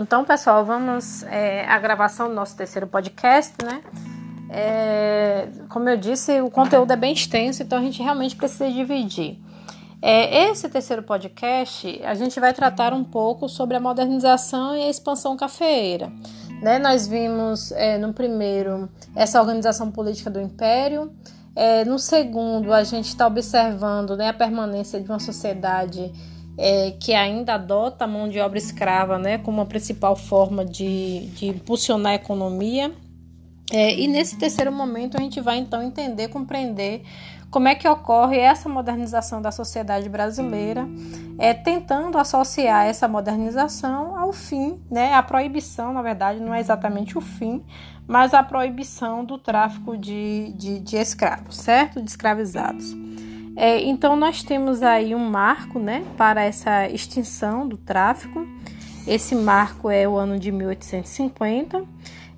Então, pessoal, vamos é, à gravação do nosso terceiro podcast, né? É, como eu disse, o conteúdo é bem extenso, então a gente realmente precisa dividir. É, esse terceiro podcast, a gente vai tratar um pouco sobre a modernização e a expansão cafeeira. Né? Nós vimos é, no primeiro essa organização política do império, é, no segundo, a gente está observando né, a permanência de uma sociedade é, que ainda adota a mão de obra escrava né, como a principal forma de, de impulsionar a economia. É, e nesse terceiro momento a gente vai então entender, compreender como é que ocorre essa modernização da sociedade brasileira, é, tentando associar essa modernização ao fim, né, a proibição, na verdade, não é exatamente o fim, mas a proibição do tráfico de, de, de escravos, certo? De escravizados. É, então nós temos aí um marco né, para essa extinção do tráfico. Esse marco é o ano de 1850.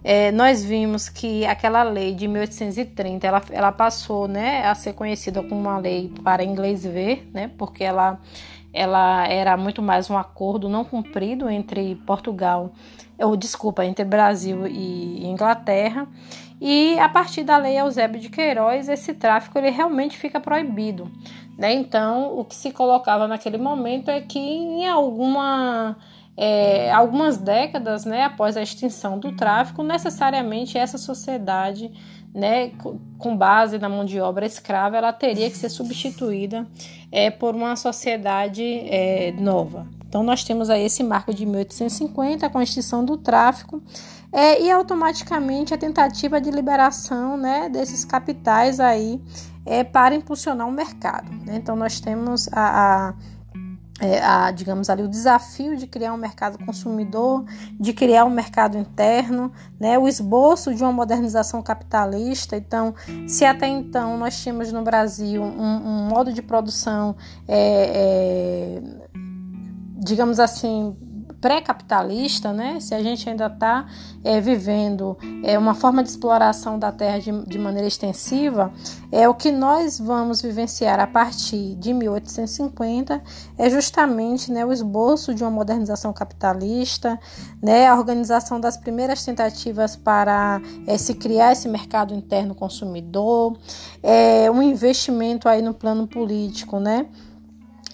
É, nós vimos que aquela lei de 1830 ela, ela passou né, a ser conhecida como uma lei para inglês ver, né, porque ela, ela era muito mais um acordo não cumprido entre Portugal, ou desculpa, entre Brasil e Inglaterra. E a partir da lei Eusébio de Queiroz, esse tráfico ele realmente fica proibido. Né? Então, o que se colocava naquele momento é que em alguma, é, algumas décadas né, após a extinção do tráfico, necessariamente essa sociedade, né, com base na mão de obra escrava, ela teria que ser substituída é, por uma sociedade é, nova. Então, nós temos aí esse marco de 1850, com a extinção do tráfico, é, e automaticamente a tentativa de liberação né, desses capitais aí é, para impulsionar o mercado. Né? Então nós temos a, a, é, a, digamos ali, o desafio de criar um mercado consumidor, de criar um mercado interno, né? o esboço de uma modernização capitalista. Então, se até então nós tínhamos no Brasil um, um modo de produção, é, é digamos assim, pré-capitalista, né? Se a gente ainda está é, vivendo é, uma forma de exploração da terra de, de, maneira extensiva, é o que nós vamos vivenciar a partir de 1850 é justamente né, o esboço de uma modernização capitalista, né, a organização das primeiras tentativas para é, se criar esse mercado interno consumidor, é, um investimento aí no plano político, né?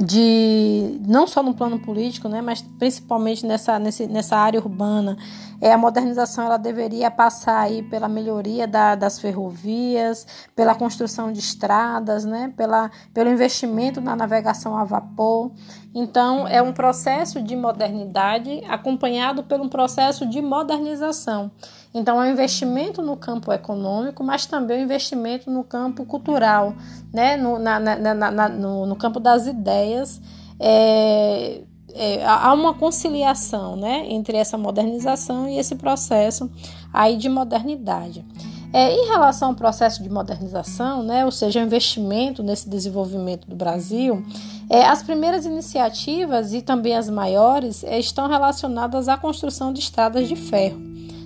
De não só no plano político, né, mas principalmente nessa, nesse, nessa área urbana, é, a modernização ela deveria passar aí pela melhoria da, das ferrovias, pela construção de estradas, né, pela, pelo investimento na navegação a vapor. Então, é um processo de modernidade acompanhado por um processo de modernização. Então, é um investimento no campo econômico, mas também um investimento no campo cultural, né? no, na, na, na, no, no campo das ideias. É, é, há uma conciliação né, entre essa modernização e esse processo aí de modernidade. É, em relação ao processo de modernização, né, ou seja, investimento nesse desenvolvimento do Brasil, é, as primeiras iniciativas e também as maiores é, estão relacionadas à construção de estradas de ferro.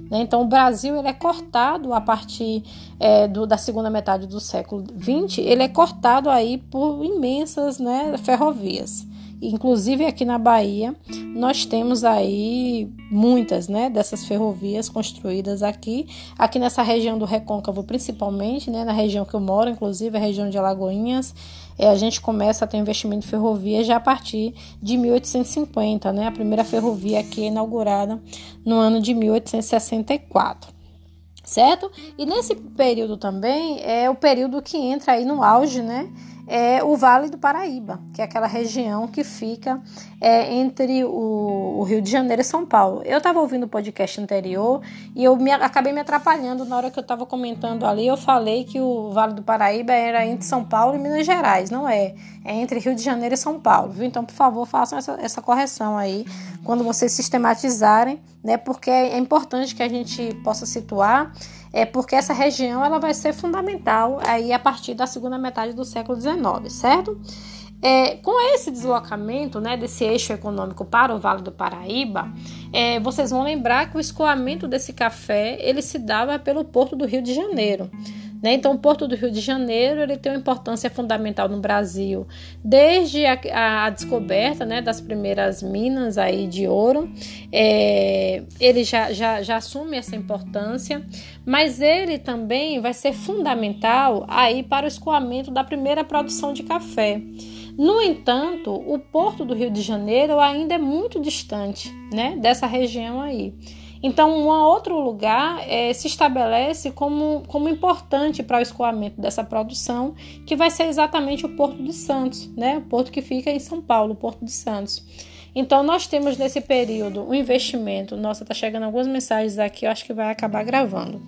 Né? Então, o Brasil ele é cortado a partir é, do, da segunda metade do século XX, ele é cortado aí por imensas né, ferrovias. Inclusive aqui na Bahia, nós temos aí muitas né, dessas ferrovias construídas aqui, aqui nessa região do Recôncavo, principalmente, né, na região que eu moro, inclusive a região de Alagoinhas, é, a gente começa a ter investimento em ferrovia já a partir de 1850, né, a primeira ferrovia aqui é inaugurada no ano de 1864 certo? E nesse período também é o período que entra aí no auge, né? É o Vale do Paraíba, que é aquela região que fica é, entre o, o, Rio de Janeiro e São Paulo. Eu estava ouvindo o podcast anterior e eu me, acabei me atrapalhando na hora que eu estava comentando ali. Eu falei que o Vale do Paraíba era entre São Paulo e Minas Gerais, não é? É entre Rio de Janeiro e São Paulo, viu? Então, por favor, façam essa, essa correção aí quando vocês sistematizarem, né? Porque é importante que a gente possa situar é porque essa região ela vai ser fundamental aí a partir da segunda metade do século XIX, certo? É, com esse deslocamento né, desse eixo econômico para o Vale do Paraíba, é, vocês vão lembrar que o escoamento desse café ele se dava pelo porto do Rio de Janeiro. Né? Então, o Porto do Rio de Janeiro ele tem uma importância fundamental no Brasil, desde a, a, a descoberta né, das primeiras minas aí de ouro, é, ele já, já, já assume essa importância, mas ele também vai ser fundamental aí para o escoamento da primeira produção de café. No entanto, o Porto do Rio de Janeiro ainda é muito distante né, dessa região aí. Então, um outro lugar é, se estabelece como, como importante para o escoamento dessa produção, que vai ser exatamente o Porto de Santos, né? o porto que fica em São Paulo, o Porto de Santos. Então, nós temos nesse período um investimento. Nossa, tá chegando algumas mensagens aqui, eu acho que vai acabar gravando.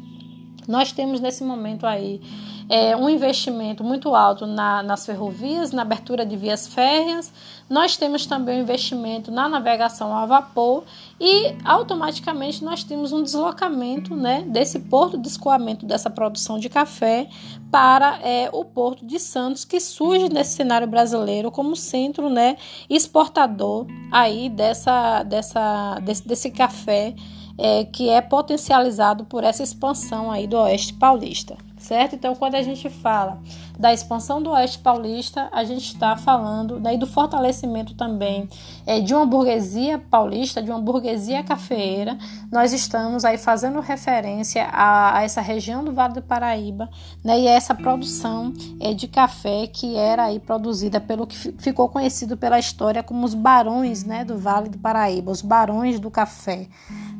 Nós temos nesse momento aí é, um investimento muito alto na, nas ferrovias, na abertura de vias férreas. Nós temos também um investimento na navegação a vapor e automaticamente nós temos um deslocamento né, desse porto de escoamento dessa produção de café para é, o porto de Santos, que surge nesse cenário brasileiro como centro né, exportador aí dessa, dessa, desse, desse café é, que é potencializado por essa expansão aí do Oeste Paulista certo? Então, quando a gente fala da expansão do Oeste Paulista, a gente está falando daí do fortalecimento também é, de uma burguesia paulista, de uma burguesia cafeeira. Nós estamos aí fazendo referência a, a essa região do Vale do Paraíba, né? E essa produção é, de café que era aí produzida pelo que ficou conhecido pela história como os barões, né, do Vale do Paraíba, os barões do café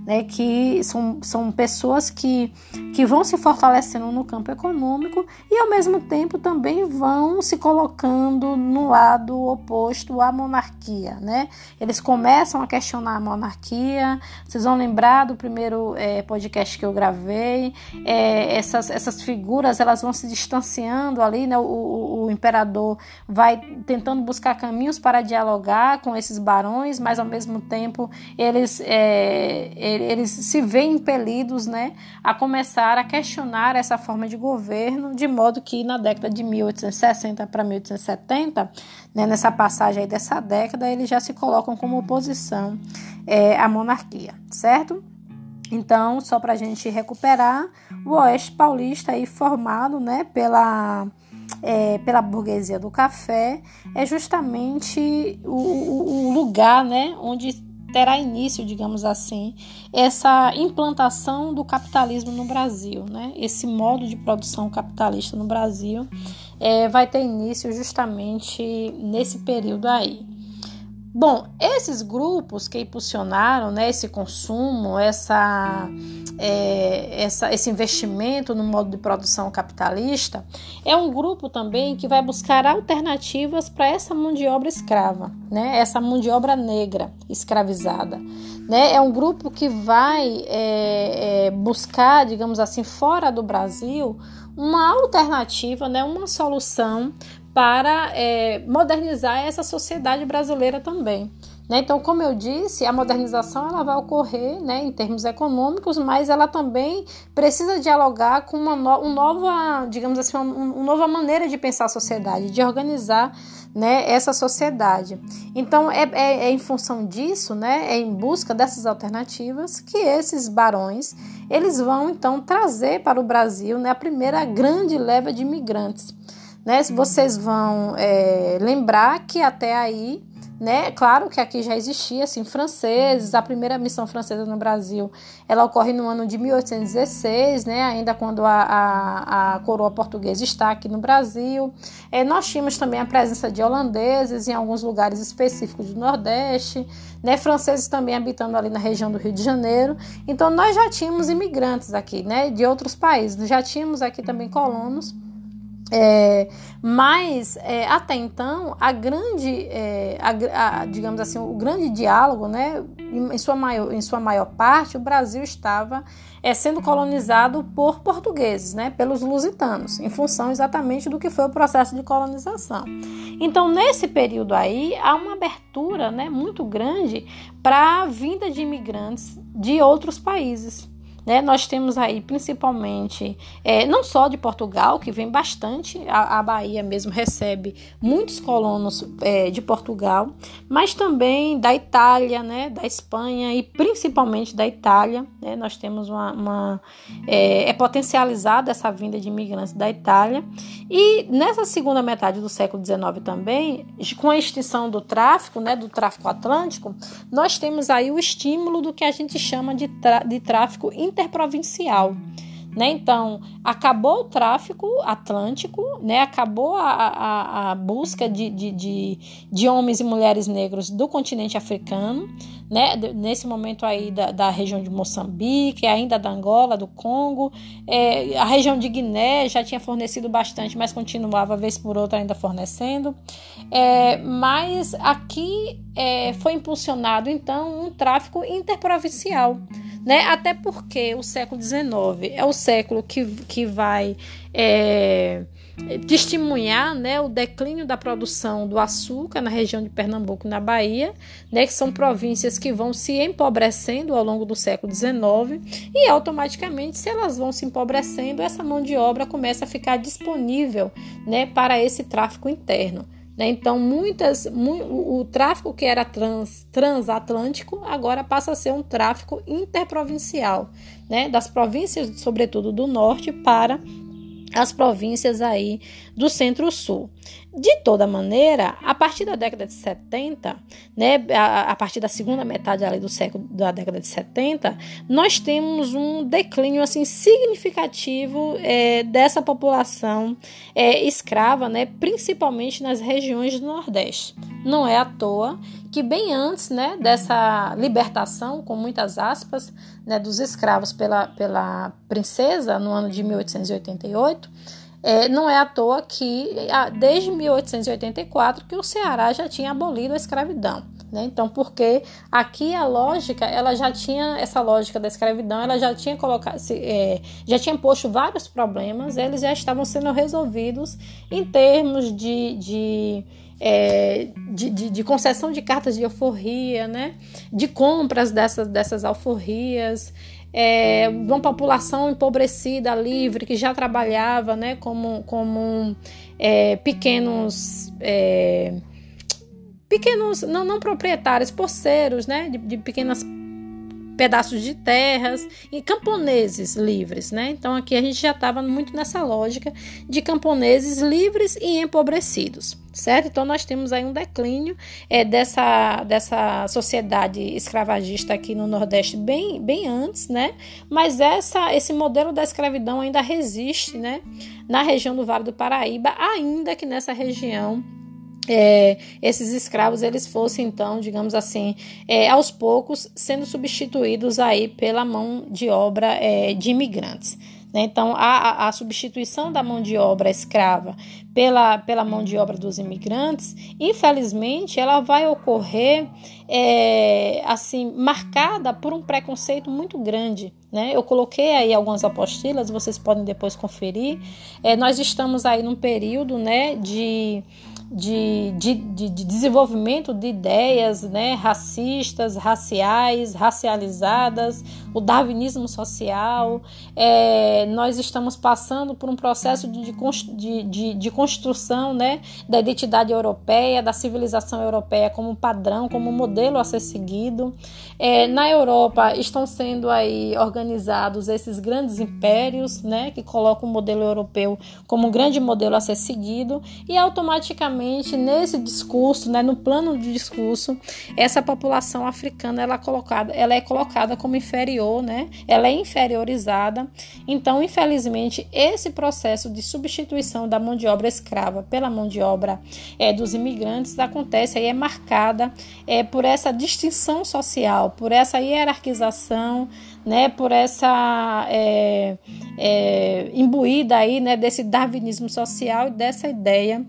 né, que são, são pessoas que, que vão se fortalecendo no campo econômico e, ao mesmo tempo, também vão se colocando no lado oposto à monarquia. Né? Eles começam a questionar a monarquia. Vocês vão lembrar do primeiro é, podcast que eu gravei. É, essas, essas figuras elas vão se distanciando ali. Né? O, o, o imperador vai tentando buscar caminhos para dialogar com esses barões, mas, ao mesmo tempo, eles. É, eles se veem impelidos né, a começar a questionar essa forma de governo, de modo que na década de 1860 para 1870, né, nessa passagem aí dessa década, eles já se colocam como oposição é, à monarquia, certo? Então, só para a gente recuperar, o Oeste Paulista aí formado né, pela, é, pela burguesia do café é justamente o, o, lugar né, onde terá início, digamos assim, essa implantação do capitalismo no Brasil, né? Esse modo de produção capitalista no Brasil é, vai ter início justamente nesse período aí. Bom, esses grupos que impulsionaram né, esse consumo, essa, é, essa, esse investimento no modo de produção capitalista, é um grupo também que vai buscar alternativas para essa mão de obra escrava, né, essa mão de obra negra escravizada. Né? É um grupo que vai é, é, buscar, digamos assim, fora do Brasil, uma alternativa, né, uma solução para é, modernizar essa sociedade brasileira também. Né? Então, como eu disse, a modernização ela vai ocorrer né, em termos econômicos, mas ela também precisa dialogar com uma, no, nova, digamos assim, uma, uma, nova maneira de pensar a sociedade, de organizar né, essa sociedade. Então, é, é, é, em função disso, né, é em busca dessas alternativas que esses barões eles vão então trazer para o Brasil né, a primeira grande leva de imigrantes. Né? Vocês vão é, lembrar que até aí, né? Claro que aqui já existia assim franceses. A primeira missão francesa no Brasil, ela ocorre no ano de 1816, né? Ainda quando a, a, a coroa portuguesa está aqui no Brasil. É, nós tínhamos também a presença de holandeses em alguns lugares específicos do Nordeste, né? Franceses também habitando ali na região do Rio de Janeiro. Então nós já tínhamos imigrantes aqui, né? De outros países. Já tínhamos aqui também colonos é, mas é, até então a grande, é, a, a, digamos assim, o grande diálogo, né, em sua maior, em sua maior parte, o Brasil estava é, sendo colonizado por portugueses, né, pelos lusitanos, em função exatamente do que foi o processo de colonização. Então, nesse período aí, há uma abertura, né, muito grande para a vinda de imigrantes de outros países né? Nós temos aí principalmente, é, não só de Portugal, que vem bastante, a, a Bahia mesmo recebe muitos colonos é, de Portugal, mas também da Itália, né? Da Espanha e principalmente da Itália. Né? Nós temos uma. uma é, é potencializada essa vinda de imigrantes da Itália. E nessa segunda metade do século XIX também, com a extinção do tráfico, né, do tráfico atlântico, nós temos aí o estímulo do que a gente chama de, de tráfico interprovincial. Né? Então, acabou o tráfico atlântico, né? acabou a, a, a busca de, de, de, de, homens e mulheres negros do continente africano, né? nesse momento aí da, da região de Moçambique, ainda da Angola, do Congo, é, a região de Guiné já tinha fornecido bastante, mas continuava, vez por outra, ainda fornecendo. É, mas aqui é, foi impulsionado, então, um tráfico interprovincial né? Até porque o século XIX é o século que, que vai é, testemunhar né, o declínio da produção do açúcar na região de Pernambuco, na Bahia, né, que são províncias que vão se empobrecendo ao longo do século XIX e automaticamente, se elas vão se empobrecendo, essa mão de obra começa a ficar disponível né, para esse tráfico interno. Né? Então, muitas, mu o, o, tráfico que era trans, transatlântico agora passa a ser um tráfico interprovincial, né? das províncias, sobretudo do norte, para as províncias aí do centro-sul. De toda maneira, a partir da década de 70, né, a, a partir da segunda metade ali do século da década de 70, nós temos um declínio assim significativo é, dessa população é, escrava, né, principalmente nas regiões do Nordeste. Não é à toa que bem antes né, dessa libertação, com muitas aspas, né, dos escravos pela, pela princesa no ano de 1888, é, não é à toa que desde 1884 que o Ceará já tinha abolido a escravidão. Né? Então, porque aqui a lógica, ela já tinha essa lógica da escravidão, ela já tinha colocado, é, já tinha posto vários problemas, eles já estavam sendo resolvidos em termos de, de é, de, de, de, concessão de cartas de alforria, né? de compras dessas, dessas alforrias, é, uma população empobrecida, livre, que já trabalhava né, como, como é, pequenos. É, pequenos, não, não proprietários, poceiros, né, de, de pequenas pedaços de terras e camponeses livres, né? Então aqui a gente já estava muito nessa lógica de camponeses livres e empobrecidos, certo? Então nós temos aí um declínio é, dessa, dessa sociedade escravagista aqui no Nordeste bem, bem antes, né? Mas essa, esse modelo da escravidão ainda resiste, né? Na região do Vale do Paraíba, ainda que nessa região é, esses escravos eles fossem então, digamos assim, é, aos poucos sendo substituídos aí pela mão de obra é, de imigrantes. Né? Então, a, a, substituição da mão de obra escrava pela, pela mão de obra dos imigrantes, infelizmente, ela vai ocorrer é, assim marcada por um preconceito muito grande. Né? Eu coloquei aí algumas apostilas, vocês podem depois conferir. É, nós estamos aí num período né, de de, de, de, de desenvolvimento de ideias né, racistas, raciais, racializadas, o darwinismo social. É, nós estamos passando por um processo de, de, de, construção né, da identidade europeia, da civilização europeia como padrão, como modelo a ser seguido. É, na Europa estão sendo aí organizados esses grandes impérios né, que colocam o modelo europeu como um grande modelo a ser seguido e automaticamente nesse discurso, né, no plano de discurso, essa população africana ela é colocada, ela é colocada como inferior, né? Ela é inferiorizada. Então, infelizmente, esse processo de substituição da mão de obra escrava pela mão de obra é, dos imigrantes acontece e é marcada é, por essa distinção social, por essa hierarquização, né? Por essa é, é, imbuída aí, né? Desse darwinismo social e dessa ideia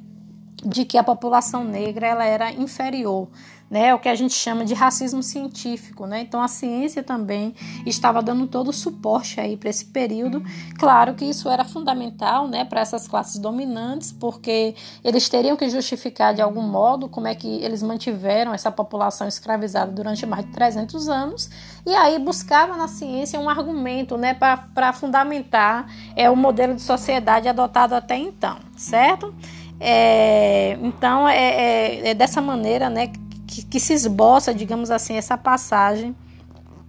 de que a população negra ela era inferior, né, o que a gente chama de racismo científico, né? Então a ciência também estava dando todo o suporte aí para esse período. Claro que isso era fundamental, né, para essas classes dominantes, porque eles teriam que justificar de algum modo como é que eles mantiveram essa população escravizada durante mais de 300 anos, e aí buscava na ciência um argumento, né, para fundamentar é o modelo de sociedade adotado até então, certo? É, então é, é, é dessa maneira, né, que, que se esboça, digamos assim, essa passagem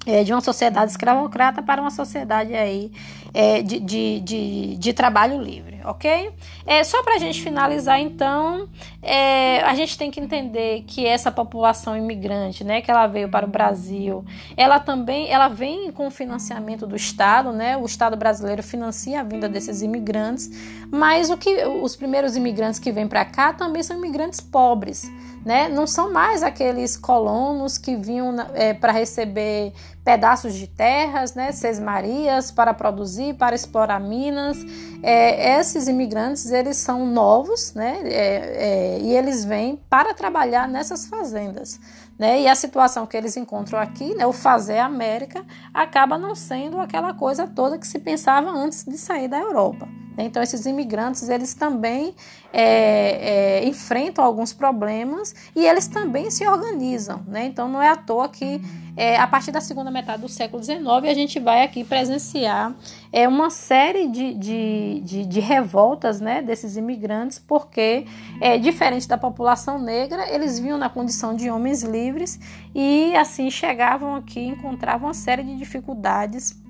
é, de uma sociedade escravocrata para uma sociedade aí é, de, de, de, de, trabalho livre, ok? É, só para a gente finalizar, então, é, a gente tem que entender que essa população imigrante, né, que ela veio para o Brasil, ela também, ela vem com o financiamento do Estado, né? O Estado brasileiro financia a vinda desses imigrantes, mas o que os primeiros imigrantes que vêm para cá também são imigrantes pobres, né? Não são mais aqueles colonos que vinham é, para receber pedaços de terras, né, sesmarias para produzir, para explorar minas. É, esses imigrantes eles são novos, né, é, é, e eles vêm para trabalhar nessas fazendas. Né? E a situação que eles encontram aqui, né, o fazer América, acaba não sendo aquela coisa toda que se pensava antes de sair da Europa. Então, esses imigrantes, eles também é, é, enfrentam alguns problemas e eles também se organizam. Né? Então, não é à toa que, é, a partir da segunda metade do século XIX, a gente vai aqui presenciar é, uma série de, de, de, de revoltas né, desses imigrantes, porque, é, diferente da população negra, eles vinham na condição de homens livres e, assim, chegavam aqui e encontravam uma série de dificuldades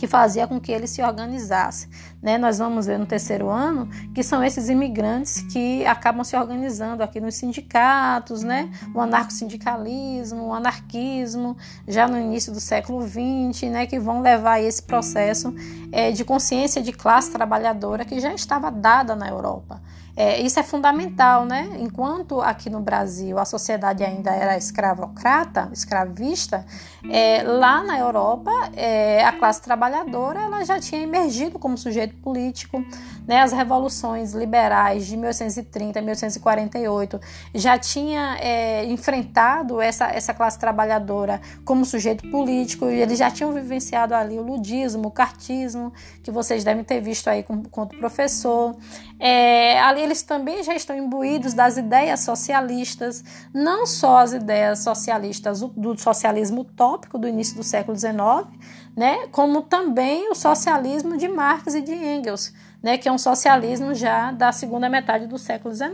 que fazia com que ele se organizasse. Né? Nós vamos ver no terceiro ano que são esses imigrantes que acabam se organizando aqui nos sindicatos, né? o anarcossindicalismo, o anarquismo, já no início do século XX, né? que vão levar esse processo é, de consciência de classe trabalhadora que já estava dada na Europa. É, isso é fundamental, né? Enquanto aqui no Brasil a sociedade ainda era escravocrata, escravista, é, lá na Europa é, a classe trabalhadora ela já tinha emergido como sujeito político, né? As revoluções liberais de 1830, 1848 já tinha é, enfrentado essa, essa classe trabalhadora como sujeito político e eles já tinham vivenciado ali o ludismo, o cartismo, que vocês devem ter visto aí com, o professor. É, ali eles também já estão imbuídos das ideias socialistas, não só as ideias socialistas do socialismo utópico do início do século XIX, né, como também o socialismo de Marx e de Engels né, que é um socialismo já da segunda metade do século XIX,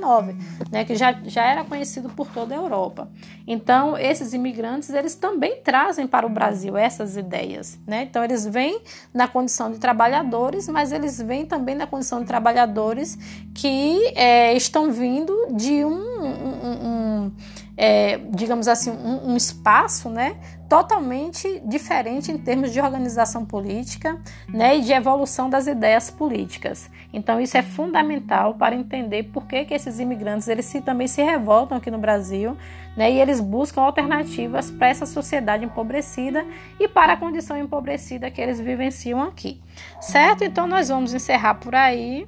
né, que já, já era conhecido por toda a Europa. Então, esses imigrantes, eles também trazem para o Brasil essas ideias. Né? Então, eles vêm na condição de trabalhadores, mas eles vêm também na condição de trabalhadores que é, estão vindo de um, um, um é, digamos assim, um, um, espaço né, totalmente diferente em termos de organização política né, e de evolução das ideias políticas. Então, isso é fundamental para entender por que, que esses imigrantes eles se, também se revoltam aqui no Brasil né, e eles buscam alternativas para essa sociedade empobrecida e para a condição empobrecida que eles vivenciam aqui. Certo? Então, nós vamos encerrar por aí.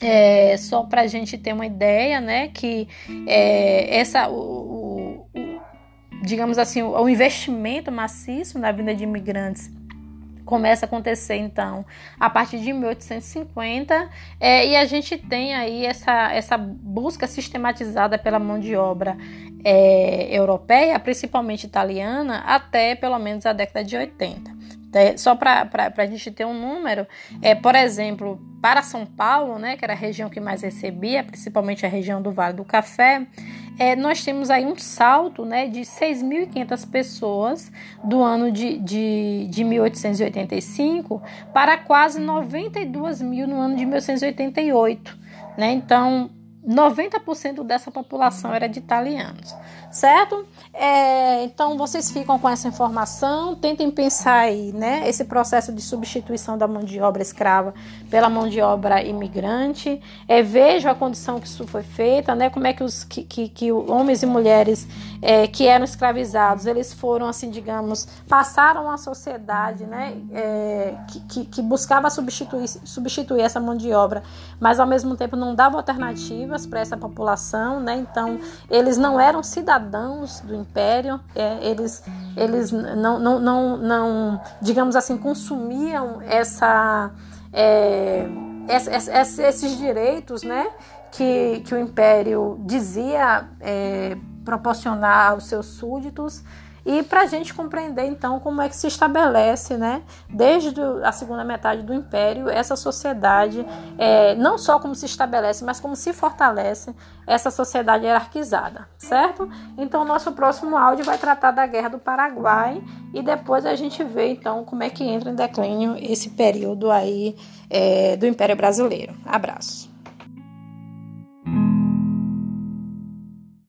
É, só para a gente ter uma ideia, né, que é, essa, o, o, digamos assim, o, o investimento maciço na vinda de imigrantes começa a acontecer então a partir de 1850 é, e a gente tem aí essa, essa busca sistematizada pela mão de obra é, europeia, principalmente italiana, até pelo menos a década de 80. É, só para a gente ter um número, é, por exemplo, para São Paulo, né, que era a região que mais recebia, principalmente a região do Vale do Café, é, nós temos aí um salto né, de 6.500 pessoas do ano de, de, de 1885 para quase 92 mil no ano de 1888. Né? Então, 90% dessa população era de italianos, certo? É, então vocês ficam com essa informação, tentem pensar aí, né? Esse processo de substituição da mão de obra escrava pela mão de obra imigrante. É, vejam a condição que isso foi feita, né? Como é que os que, que, que homens e mulheres é, que eram escravizados, eles foram assim, digamos, passaram a sociedade, né? É, que, que, que buscava substituir, substituir essa mão de obra, mas ao mesmo tempo não dava alternativas para essa população, né? Então, eles não eram cidadãos cidadãos do império, é, eles, eles não, não, não, não, digamos assim, consumiam essa, é, esses direitos né, que, que o império dizia é, proporcionar aos seus súditos e para a gente compreender então como é que se estabelece, né, desde a segunda metade do Império, essa sociedade, é, não só como se estabelece, mas como se fortalece essa sociedade hierarquizada, certo? Então, nosso próximo áudio vai tratar da Guerra do Paraguai e depois a gente vê então como é que entra em declínio esse período aí é, do Império Brasileiro. Abraço.